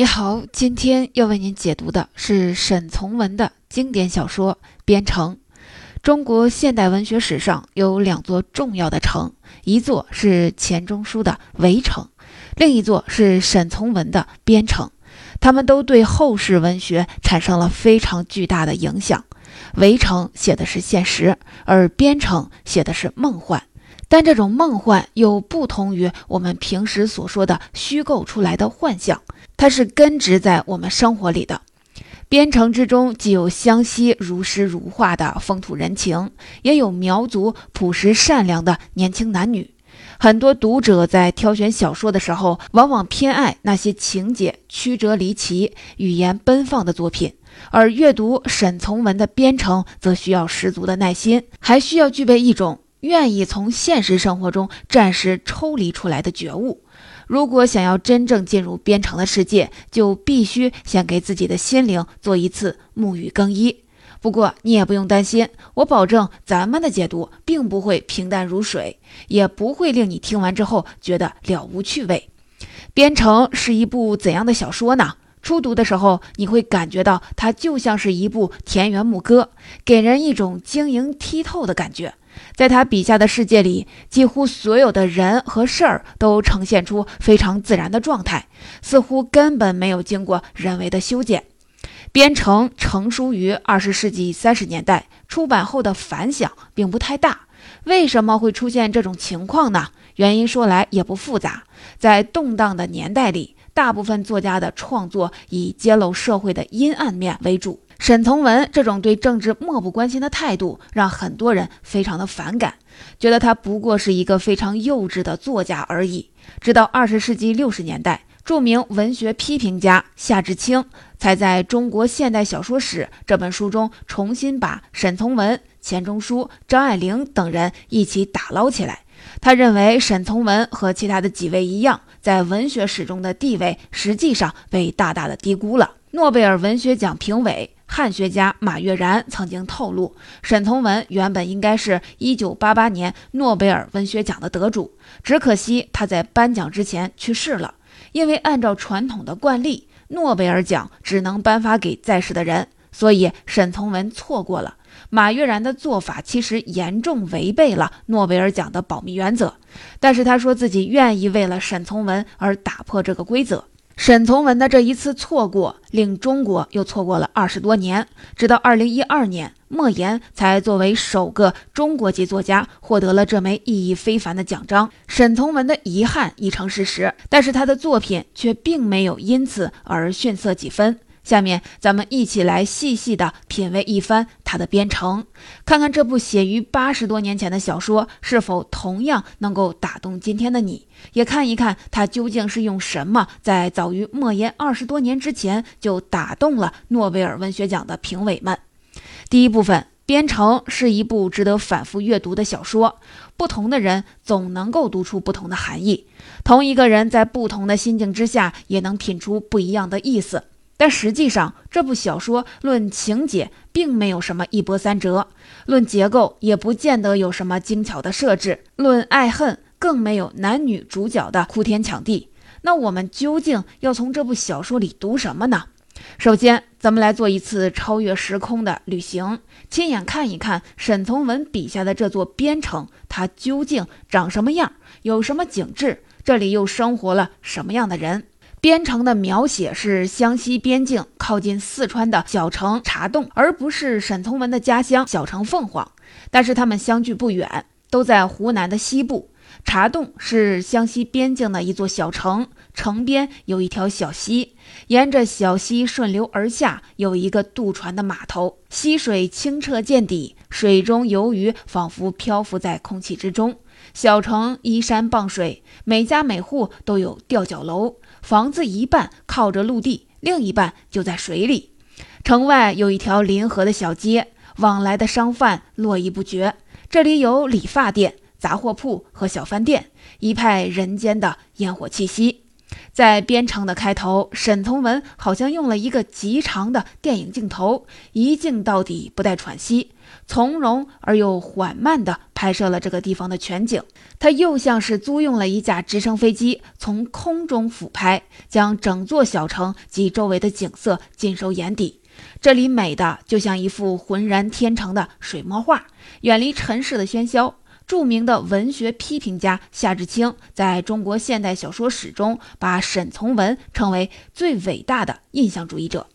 你好，今天要为您解读的是沈从文的经典小说《边城》。中国现代文学史上有两座重要的城，一座是钱钟书的《围城》，另一座是沈从文的《边城》。他们都对后世文学产生了非常巨大的影响。《围城》写的是现实，而《边城》写的是梦幻。但这种梦幻又不同于我们平时所说的虚构出来的幻象，它是根植在我们生活里的。边城之中既有湘西如诗如画的风土人情，也有苗族朴实善良的年轻男女。很多读者在挑选小说的时候，往往偏爱那些情节曲折离奇、语言奔放的作品，而阅读沈从文的《边城》则需要十足的耐心，还需要具备一种。愿意从现实生活中暂时抽离出来的觉悟。如果想要真正进入边城的世界，就必须先给自己的心灵做一次沐浴更衣。不过你也不用担心，我保证咱们的解读并不会平淡如水，也不会令你听完之后觉得了无趣味。边城是一部怎样的小说呢？初读的时候，你会感觉到它就像是一部田园牧歌，给人一种晶莹剔透的感觉。在他笔下的世界里，几乎所有的人和事儿都呈现出非常自然的状态，似乎根本没有经过人为的修剪。编程成书于二十世纪三十年代，出版后的反响并不太大。为什么会出现这种情况呢？原因说来也不复杂，在动荡的年代里，大部分作家的创作以揭露社会的阴暗面为主。沈从文这种对政治漠不关心的态度，让很多人非常的反感，觉得他不过是一个非常幼稚的作家而已。直到二十世纪六十年代，著名文学批评家夏志清才在中国现代小说史这本书中重新把沈从文、钱钟书、张爱玲等人一起打捞起来。他认为沈从文和其他的几位一样，在文学史中的地位实际上被大大的低估了。诺贝尔文学奖评委。汉学家马悦然曾经透露，沈从文原本应该是一九八八年诺贝尔文学奖的得主，只可惜他在颁奖之前去世了。因为按照传统的惯例，诺贝尔奖只能颁发给在世的人，所以沈从文错过了。马悦然的做法其实严重违背了诺贝尔奖的保密原则，但是他说自己愿意为了沈从文而打破这个规则。沈从文的这一次错过，令中国又错过了二十多年。直到二零一二年，莫言才作为首个中国籍作家获得了这枚意义非凡的奖章。沈从文的遗憾已成事实，但是他的作品却并没有因此而逊色几分。下面咱们一起来细细的品味一番他的编程，看看这部写于八十多年前的小说是否同样能够打动今天的你，也看一看他究竟是用什么在早于莫言二十多年之前就打动了诺贝尔文学奖的评委们。第一部分，编程是一部值得反复阅读的小说，不同的人总能够读出不同的含义，同一个人在不同的心境之下也能品出不一样的意思。但实际上，这部小说论情节并没有什么一波三折，论结构也不见得有什么精巧的设置，论爱恨更没有男女主角的哭天抢地。那我们究竟要从这部小说里读什么呢？首先，咱们来做一次超越时空的旅行，亲眼看一看沈从文笔下的这座边城，它究竟长什么样，有什么景致，这里又生活了什么样的人。边城的描写是湘西边境靠近四川的小城茶洞，而不是沈从文的家乡小城凤凰。但是他们相距不远，都在湖南的西部。茶洞是湘西边境的一座小城，城边有一条小溪，沿着小溪顺流而下，有一个渡船的码头。溪水清澈见底，水中游鱼仿佛漂浮在空气之中。小城依山傍水，每家每户都有吊脚楼。房子一半靠着陆地，另一半就在水里。城外有一条临河的小街，往来的商贩络绎不绝。这里有理发店、杂货铺和小饭店，一派人间的烟火气息。在边城的开头，沈从文好像用了一个极长的电影镜头，一镜到底，不带喘息，从容而又缓慢地拍摄了这个地方的全景。他又像是租用了一架直升飞机，从空中俯拍，将整座小城及周围的景色尽收眼底。这里美的就像一幅浑然天成的水墨画，远离尘世的喧嚣。著名的文学批评家夏志清在中国现代小说史中把沈从文称为最伟大的印象主义者，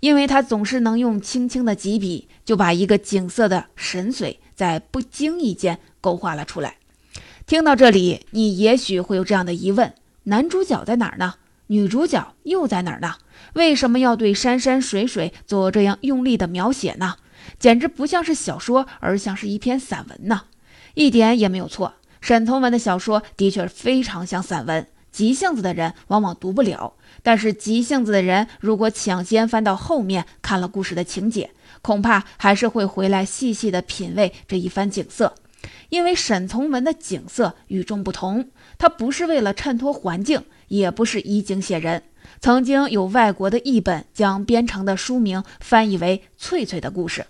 因为他总是能用轻轻的几笔就把一个景色的神髓在不经意间勾画了出来。听到这里，你也许会有这样的疑问：男主角在哪儿呢？女主角又在哪儿呢？为什么要对山山水水做这样用力的描写呢？简直不像是小说，而像是一篇散文呢！一点也没有错，沈从文的小说的确非常像散文。急性子的人往往读不了，但是急性子的人如果抢先翻到后面看了故事的情节，恐怕还是会回来细细的品味这一番景色。因为沈从文的景色与众不同，他不是为了衬托环境，也不是以景写人。曾经有外国的译本将编成的书名翻译为《翠翠的故事》，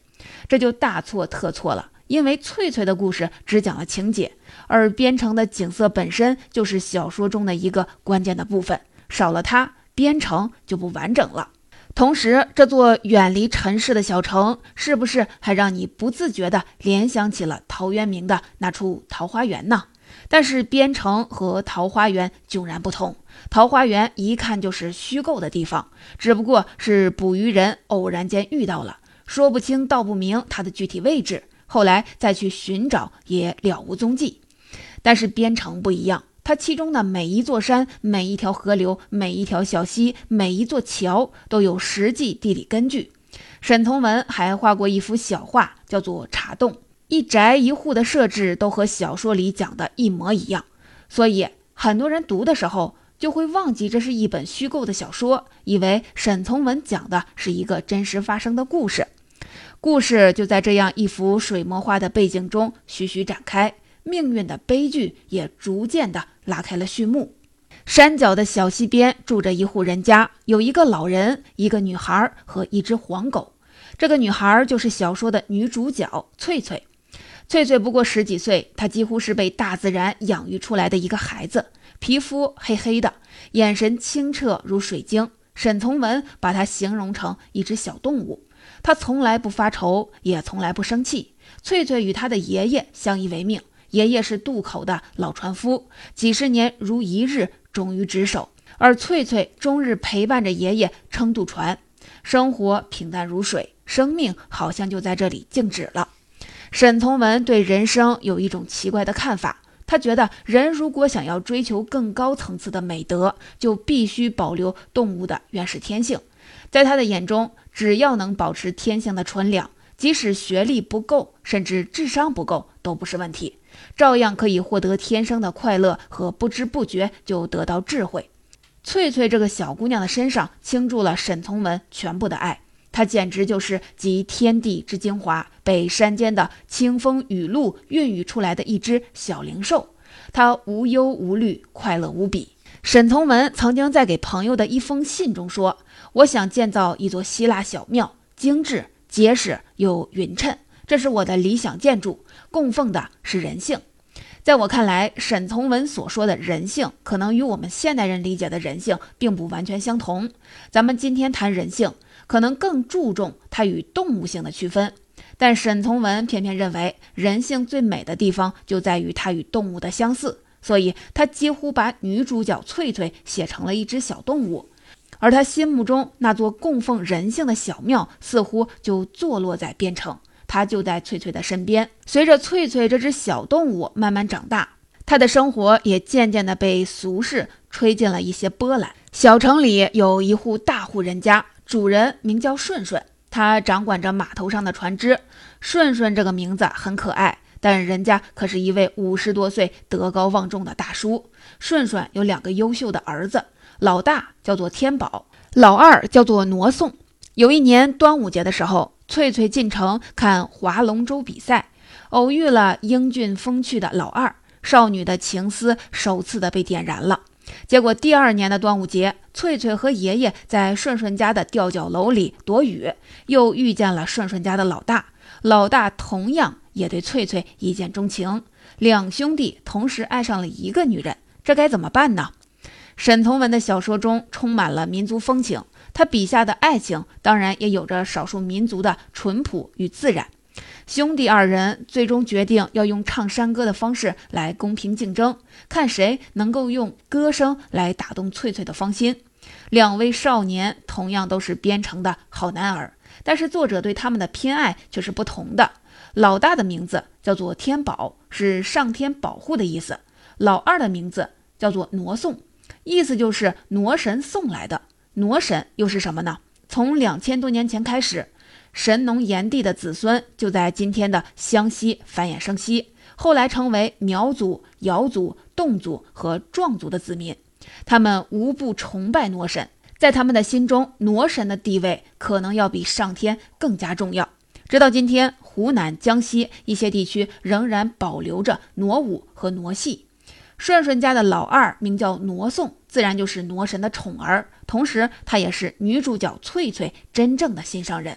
这就大错特错了。因为翠翠的故事只讲了情节，而边城的景色本身就是小说中的一个关键的部分，少了它，边城就不完整了。同时，这座远离尘世的小城，是不是还让你不自觉地联想起了陶渊明的那处桃花源呢？但是，边城和桃花源迥然不同。桃花源一看就是虚构的地方，只不过是捕鱼人偶然间遇到了，说不清道不明它的具体位置。后来再去寻找也了无踪迹，但是边城不一样，它其中的每一座山、每一条河流、每一条小溪、每一座桥都有实际地理根据。沈从文还画过一幅小画，叫做《茶洞》，一宅一户的设置都和小说里讲的一模一样，所以很多人读的时候就会忘记这是一本虚构的小说，以为沈从文讲的是一个真实发生的故事。故事就在这样一幅水墨画的背景中徐徐展开，命运的悲剧也逐渐的拉开了序幕。山脚的小溪边住着一户人家，有一个老人、一个女孩和一只黄狗。这个女孩就是小说的女主角翠翠。翠翠不过十几岁，她几乎是被大自然养育出来的一个孩子，皮肤黑黑的，眼神清澈如水晶。沈从文把她形容成一只小动物。他从来不发愁，也从来不生气。翠翠与他的爷爷相依为命，爷爷是渡口的老船夫，几十年如一日，忠于职守。而翠翠终日陪伴着爷爷撑渡船，生活平淡如水，生命好像就在这里静止了。沈从文对人生有一种奇怪的看法，他觉得人如果想要追求更高层次的美德，就必须保留动物的原始天性。在他的眼中。只要能保持天性的纯良，即使学历不够，甚至智商不够，都不是问题，照样可以获得天生的快乐和不知不觉就得到智慧。翠翠这个小姑娘的身上倾注了沈从文全部的爱，她简直就是集天地之精华，被山间的清风雨露孕育出来的一只小灵兽。她无忧无虑，快乐无比。沈从文曾经在给朋友的一封信中说。我想建造一座希腊小庙，精致、结实又匀称，这是我的理想建筑。供奉的是人性。在我看来，沈从文所说的人性，可能与我们现代人理解的人性并不完全相同。咱们今天谈人性，可能更注重它与动物性的区分，但沈从文偏偏认为，人性最美的地方就在于它与动物的相似，所以他几乎把女主角翠翠写成了一只小动物。而他心目中那座供奉人性的小庙，似乎就坐落在边城，他就在翠翠的身边。随着翠翠这只小动物慢慢长大，他的生活也渐渐地被俗世吹进了一些波澜。小城里有一户大户人家，主人名叫顺顺，他掌管着码头上的船只。顺顺这个名字很可爱，但人家可是一位五十多岁、德高望重的大叔。顺顺有两个优秀的儿子。老大叫做天宝，老二叫做挪送。有一年端午节的时候，翠翠进城看划龙舟比赛，偶遇了英俊风趣的老二，少女的情思首次的被点燃了。结果第二年的端午节，翠翠和爷爷在顺顺家的吊脚楼里躲雨，又遇见了顺顺家的老大。老大同样也对翠翠一见钟情，两兄弟同时爱上了一个女人，这该怎么办呢？沈从文的小说中充满了民族风情，他笔下的爱情当然也有着少数民族的淳朴与自然。兄弟二人最终决定要用唱山歌的方式来公平竞争，看谁能够用歌声来打动翠翠的芳心。两位少年同样都是边城的好男儿，但是作者对他们的偏爱却是不同的。老大的名字叫做天宝，是上天保护的意思；老二的名字叫做挪送，意思就是挪神送来的。挪神又是什么呢？从两千多年前开始。神农炎帝的子孙就在今天的湘西繁衍生息，后来成为苗族、瑶族、侗族和壮族的子民。他们无不崇拜挪神，在他们的心中，挪神的地位可能要比上天更加重要。直到今天，湖南、江西一些地区仍然保留着挪舞和挪戏。顺顺家的老二名叫挪送，自然就是挪神的宠儿，同时他也是女主角翠翠真正的心上人。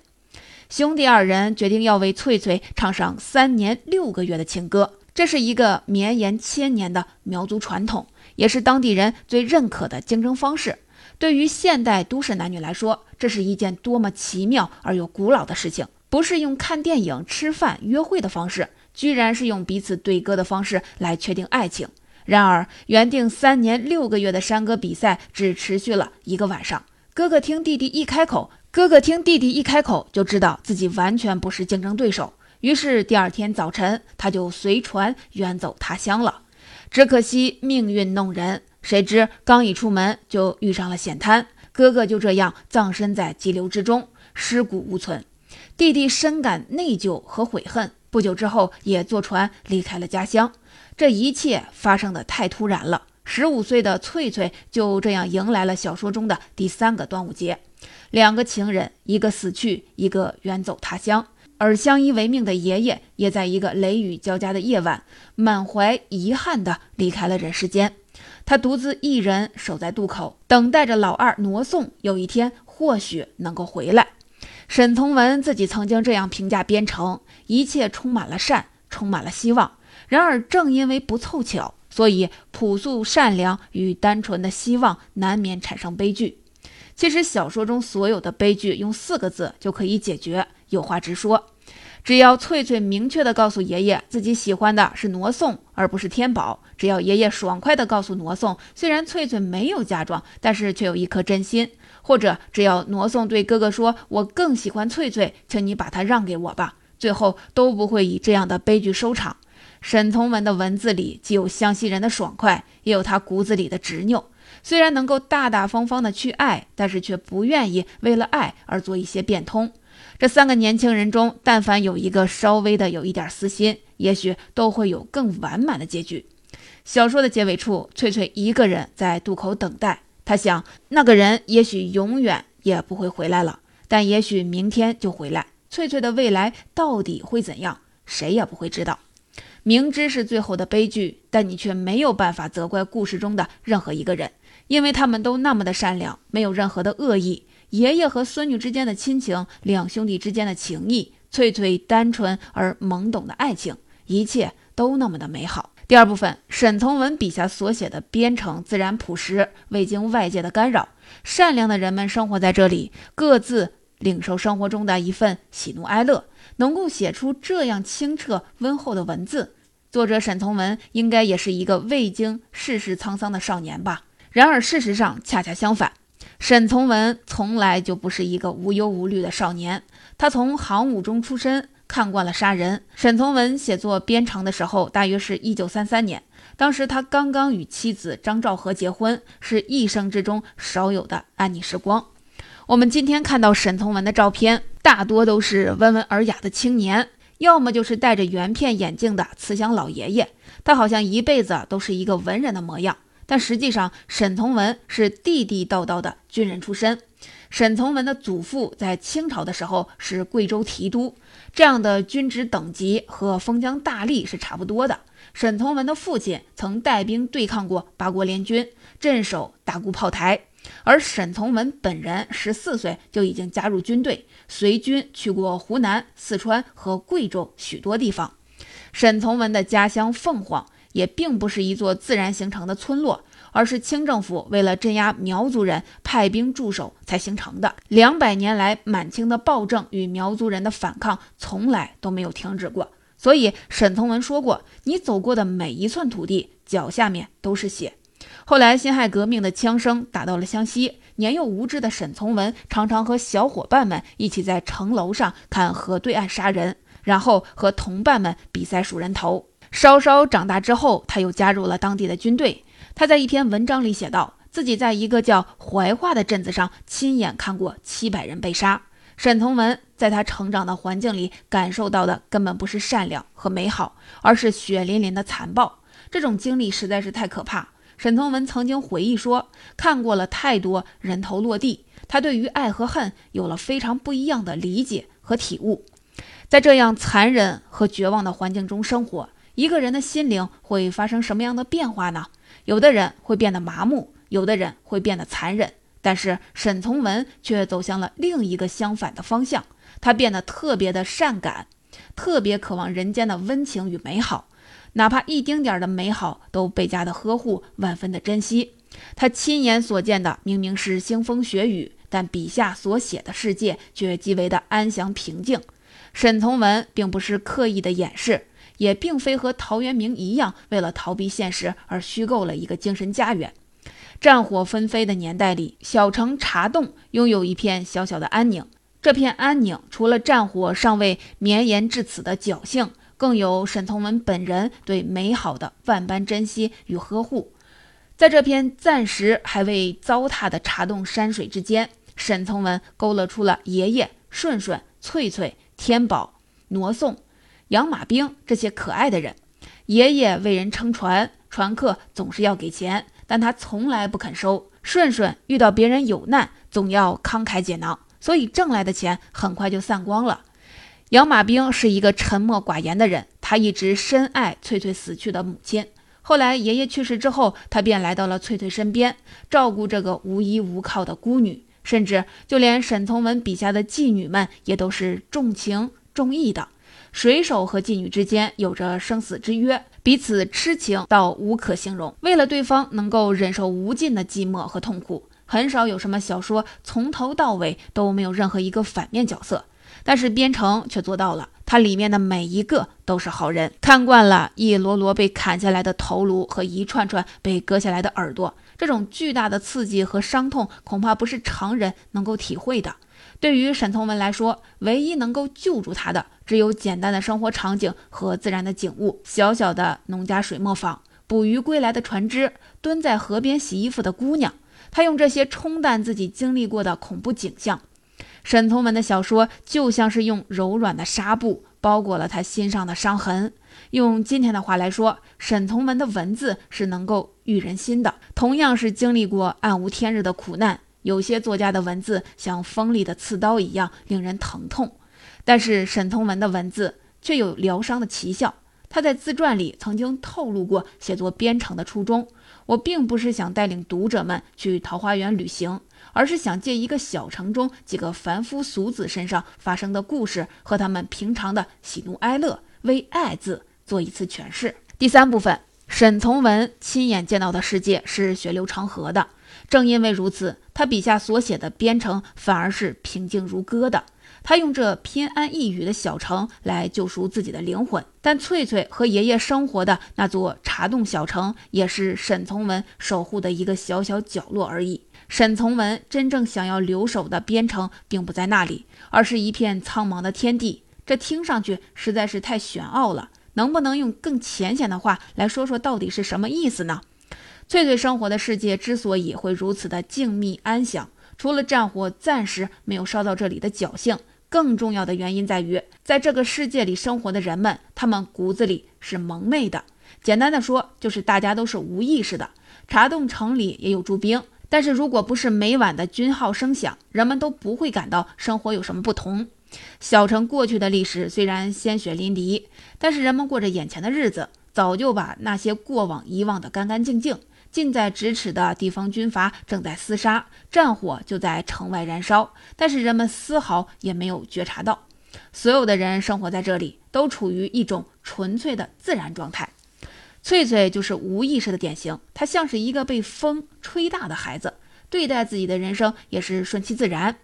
兄弟二人决定要为翠翠唱上三年六个月的情歌，这是一个绵延千年的苗族传统，也是当地人最认可的竞争方式。对于现代都市男女来说，这是一件多么奇妙而又古老的事情！不是用看电影、吃饭、约会的方式，居然是用彼此对歌的方式来确定爱情。然而，原定三年六个月的山歌比赛只持续了一个晚上。哥哥听弟弟一开口。哥哥听弟弟一开口，就知道自己完全不是竞争对手。于是第二天早晨，他就随船远走他乡了。只可惜命运弄人，谁知刚一出门就遇上了险滩，哥哥就这样葬身在激流之中，尸骨无存。弟弟深感内疚和悔恨，不久之后也坐船离开了家乡。这一切发生的太突然了。十五岁的翠翠就这样迎来了小说中的第三个端午节。两个情人，一个死去，一个远走他乡，而相依为命的爷爷也在一个雷雨交加的夜晚，满怀遗憾地离开了人世间。他独自一人守在渡口，等待着老二挪送，有一天或许能够回来。沈从文自己曾经这样评价边城：一切充满了善，充满了希望。然而，正因为不凑巧，所以朴素善良与单纯的希望难免产生悲剧。其实小说中所有的悲剧用四个字就可以解决，有话直说。只要翠翠明确地告诉爷爷自己喜欢的是挪送，而不是天宝；只要爷爷爽快地告诉挪送，虽然翠翠没有嫁妆，但是却有一颗真心；或者只要挪送对哥哥说：“我更喜欢翠翠，请你把她让给我吧。”最后都不会以这样的悲剧收场。沈从文的文字里既有湘西人的爽快，也有他骨子里的执拗。虽然能够大大方方的去爱，但是却不愿意为了爱而做一些变通。这三个年轻人中，但凡有一个稍微的有一点私心，也许都会有更完满的结局。小说的结尾处，翠翠一个人在渡口等待。她想，那个人也许永远也不会回来了，但也许明天就回来。翠翠的未来到底会怎样，谁也不会知道。明知是最后的悲剧，但你却没有办法责怪故事中的任何一个人。因为他们都那么的善良，没有任何的恶意。爷爷和孙女之间的亲情，两兄弟之间的情谊，翠翠单纯而懵懂的爱情，一切都那么的美好。第二部分，沈从文笔下所写的边城自然朴实，未经外界的干扰，善良的人们生活在这里，各自领受生活中的一份喜怒哀乐，能够写出这样清澈温厚的文字，作者沈从文应该也是一个未经世事沧桑的少年吧。然而，事实上恰恰相反，沈从文从来就不是一个无忧无虑的少年。他从行伍中出身，看惯了杀人。沈从文写作《边城》的时候，大约是一九三三年，当时他刚刚与妻子张兆和结婚，是一生之中少有的安逸时光。我们今天看到沈从文的照片，大多都是温文尔雅的青年，要么就是戴着圆片眼镜的慈祥老爷爷。他好像一辈子都是一个文人的模样。但实际上，沈从文是地地道道的军人出身。沈从文的祖父在清朝的时候是贵州提督，这样的军职等级和封疆大吏是差不多的。沈从文的父亲曾带兵对抗过八国联军，镇守大沽炮台。而沈从文本人十四岁就已经加入军队，随军去过湖南、四川和贵州许多地方。沈从文的家乡凤凰也并不是一座自然形成的村落，而是清政府为了镇压苗族人派兵驻守才形成的。两百年来，满清的暴政与苗族人的反抗从来都没有停止过。所以，沈从文说过：“你走过的每一寸土地，脚下面都是血。”后来，辛亥革命的枪声打到了湘西，年幼无知的沈从文常常和小伙伴们一起在城楼上看河对岸杀人，然后和同伴们比赛数人头。稍稍长大之后，他又加入了当地的军队。他在一篇文章里写道，自己在一个叫怀化的镇子上亲眼看过七百人被杀。沈从文在他成长的环境里感受到的根本不是善良和美好，而是血淋淋的残暴。这种经历实在是太可怕。沈从文曾经回忆说：“看过了太多人头落地，他对于爱和恨有了非常不一样的理解和体悟。在这样残忍和绝望的环境中生活，一个人的心灵会发生什么样的变化呢？有的人会变得麻木，有的人会变得残忍。但是沈从文却走向了另一个相反的方向，他变得特别的善感，特别渴望人间的温情与美好。”哪怕一丁点儿的美好都倍加的呵护，万分的珍惜。他亲眼所见的明明是腥风血雨，但笔下所写的世界却极为的安详平静。沈从文并不是刻意的掩饰，也并非和陶渊明一样为了逃避现实而虚构了一个精神家园。战火纷飞的年代里，小城茶洞拥有一片小小的安宁。这片安宁，除了战火尚未绵延至此的侥幸。更有沈从文本人对美好的万般珍惜与呵护，在这片暂时还未糟蹋的茶洞山水之间，沈从文勾勒出了爷爷、顺顺、翠翠、天宝、挪送、养马兵这些可爱的人。爷爷为人撑船，船客总是要给钱，但他从来不肯收。顺顺遇到别人有难，总要慷慨解囊，所以挣来的钱很快就散光了。杨马兵是一个沉默寡言的人，他一直深爱翠翠死去的母亲。后来爷爷去世之后，他便来到了翠翠身边，照顾这个无依无靠的孤女。甚至就连沈从文笔下的妓女们，也都是重情重义的。水手和妓女之间有着生死之约，彼此痴情到无可形容。为了对方能够忍受无尽的寂寞和痛苦，很少有什么小说从头到尾都没有任何一个反面角色。但是边城却做到了，它里面的每一个都是好人。看惯了一摞摞被砍下来的头颅和一串串被割下来的耳朵，这种巨大的刺激和伤痛，恐怕不是常人能够体会的。对于沈从文来说，唯一能够救助他的，只有简单的生活场景和自然的景物：小小的农家水磨坊、捕鱼归来的船只、蹲在河边洗衣服的姑娘。他用这些冲淡自己经历过的恐怖景象。沈从文的小说就像是用柔软的纱布包裹了他心上的伤痕。用今天的话来说，沈从文的文字是能够育人心的。同样是经历过暗无天日的苦难，有些作家的文字像锋利的刺刀一样令人疼痛，但是沈从文的文字却有疗伤的奇效。他在自传里曾经透露过写作《边城》的初衷：我并不是想带领读者们去桃花源旅行。而是想借一个小城中几个凡夫俗子身上发生的故事和他们平常的喜怒哀乐，为“爱”字做一次诠释。第三部分，沈从文亲眼见到的世界是血流成河的，正因为如此，他笔下所写的边城反而是平静如歌的。他用这偏安一隅的小城来救赎自己的灵魂，但翠翠和爷爷生活的那座茶洞小城，也是沈从文守护的一个小小角落而已。沈从文真正想要留守的边城，并不在那里，而是一片苍茫的天地。这听上去实在是太玄奥了。能不能用更浅显的话来说说，到底是什么意思呢？翠翠生活的世界之所以会如此的静谧安详，除了战火暂时没有烧到这里的侥幸，更重要的原因在于，在这个世界里生活的人们，他们骨子里是蒙昧的。简单的说，就是大家都是无意识的。茶洞城里也有驻兵。但是，如果不是每晚的军号声响，人们都不会感到生活有什么不同。小城过去的历史虽然鲜血淋漓，但是人们过着眼前的日子，早就把那些过往遗忘得干干净净。近在咫尺的地方军阀正在厮杀，战火就在城外燃烧，但是人们丝毫也没有觉察到。所有的人生活在这里，都处于一种纯粹的自然状态。翠翠就是无意识的典型，她像是一个被风吹大的孩子，对待自己的人生也是顺其自然。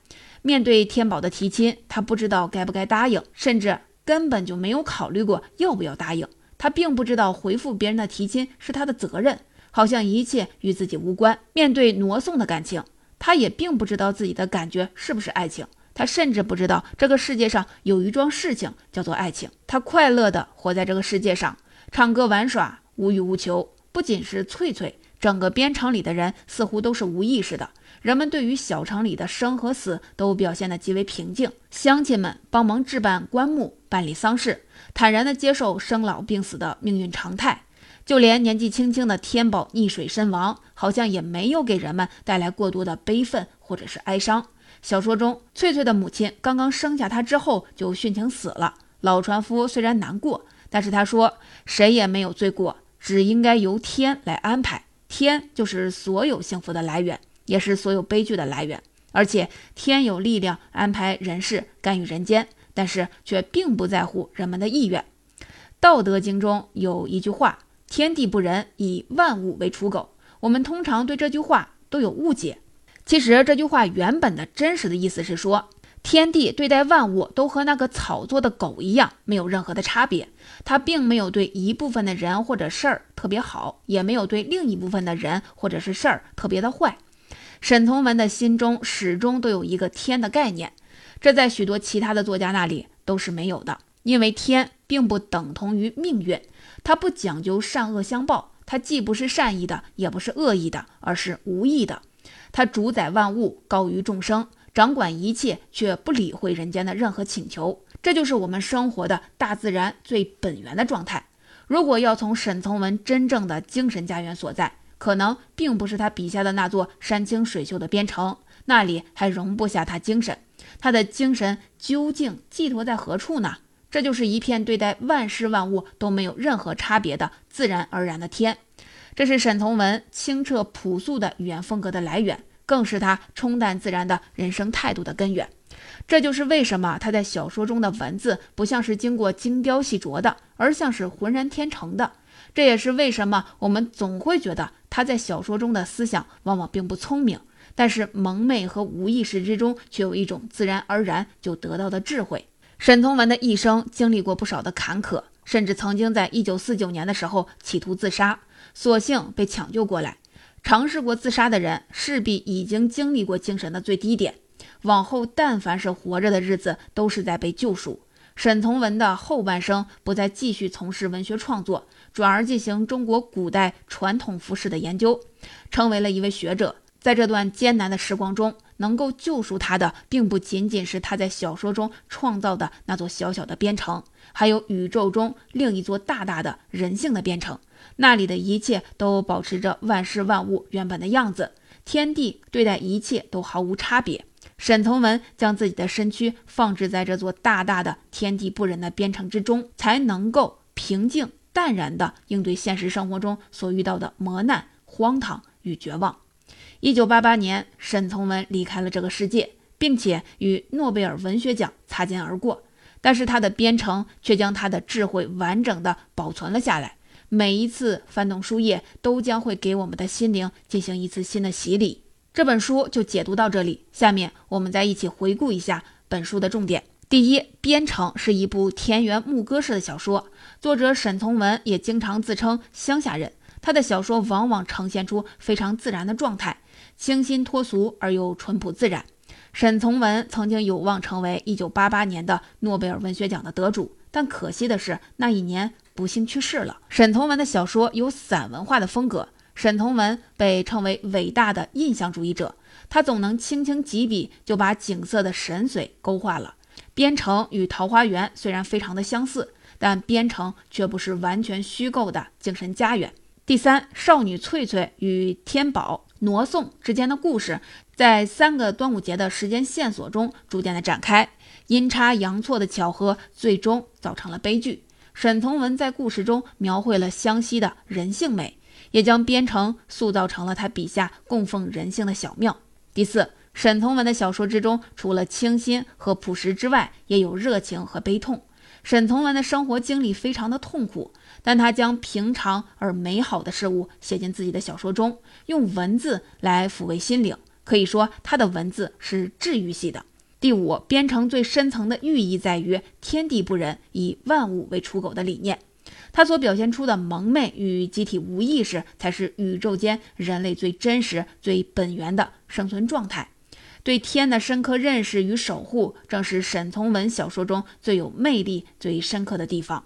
面对天宝的提亲，她不知道该不该答应，甚至根本就没有考虑过要不要答应。她并不知道回复别人的提亲是她的责任，好像一切与自己无关。面对挪送的感情，她也并不知道自己的感觉是不是爱情。她甚至不知道这个世界上有一桩事情叫做爱情。她快乐地活在这个世界上，唱歌玩耍。无欲无求，不仅是翠翠，整个边场里的人似乎都是无意识的。人们对于小城里的生和死都表现得极为平静。乡亲们帮忙置办棺木、办理丧事，坦然地接受生老病死的命运常态。就连年纪轻轻的天宝溺水身亡，好像也没有给人们带来过多的悲愤或者是哀伤。小说中，翠翠的母亲刚刚生下她之后就殉情死了。老船夫虽然难过，但是他说谁也没有罪过。只应该由天来安排，天就是所有幸福的来源，也是所有悲剧的来源。而且天有力量安排人事，干预人间，但是却并不在乎人们的意愿。《道德经》中有一句话：“天地不仁，以万物为刍狗。”我们通常对这句话都有误解。其实这句话原本的真实的意思是说。天地对待万物都和那个草做的狗一样，没有任何的差别。他并没有对一部分的人或者事儿特别好，也没有对另一部分的人或者是事儿特别的坏。沈从文的心中始终都有一个天的概念，这在许多其他的作家那里都是没有的。因为天并不等同于命运，它不讲究善恶相报，它既不是善意的，也不是恶意的，而是无意的。它主宰万物，高于众生。掌管一切，却不理会人间的任何请求，这就是我们生活的大自然最本源的状态。如果要从沈从文真正的精神家园所在，可能并不是他笔下的那座山清水秀的边城，那里还容不下他精神。他的精神究竟寄托在何处呢？这就是一片对待万事万物都没有任何差别的自然而然的天。这是沈从文清澈朴素的语言风格的来源。更是他冲淡自然的人生态度的根源，这就是为什么他在小说中的文字不像是经过精雕细琢的，而像是浑然天成的。这也是为什么我们总会觉得他在小说中的思想往往并不聪明，但是蒙昧和无意识之中却有一种自然而然就得到的智慧。沈从文的一生经历过不少的坎坷，甚至曾经在一九四九年的时候企图自杀，所幸被抢救过来。尝试过自杀的人，势必已经经历过精神的最低点。往后，但凡是活着的日子，都是在被救赎。沈从文的后半生不再继续从事文学创作，转而进行中国古代传统服饰的研究，成为了一位学者。在这段艰难的时光中，能够救赎他的，并不仅仅是他在小说中创造的那座小小的边城，还有宇宙中另一座大大的人性的边城。那里的一切都保持着万事万物原本的样子，天地对待一切都毫无差别。沈从文将自己的身躯放置在这座大大的天地不仁的边城之中，才能够平静淡然地应对现实生活中所遇到的磨难、荒唐与绝望。一九八八年，沈从文离开了这个世界，并且与诺贝尔文学奖擦肩而过，但是他的边城却将他的智慧完整地保存了下来。每一次翻动书页，都将会给我们的心灵进行一次新的洗礼。这本书就解读到这里，下面我们再一起回顾一下本书的重点。第一，《边城》是一部田园牧歌式的小说，作者沈从文也经常自称乡下人。他的小说往往呈现出非常自然的状态，清新脱俗而又淳朴自然。沈从文曾经有望成为1988年的诺贝尔文学奖的得主，但可惜的是，那一年。不幸去世了。沈从文的小说有散文化的风格。沈从文被称为伟大的印象主义者，他总能轻轻几笔就把景色的神髓勾画了。边城与桃花源虽然非常的相似，但边城却不是完全虚构的精神家园。第三，少女翠翠与天宝挪送之间的故事，在三个端午节的时间线索中逐渐的展开，阴差阳错的巧合，最终造成了悲剧。沈从文在故事中描绘了湘西的人性美，也将边城塑造成了他笔下供奉人性的小庙。第四，沈从文的小说之中，除了清新和朴实之外，也有热情和悲痛。沈从文的生活经历非常的痛苦，但他将平常而美好的事物写进自己的小说中，用文字来抚慰心灵。可以说，他的文字是治愈系的。第五，边城最深层的寓意在于天地不仁，以万物为刍狗的理念。他所表现出的蒙昧与集体无意识，才是宇宙间人类最真实、最本源的生存状态。对天的深刻认识与守护，正是沈从文小说中最有魅力、最深刻的地方。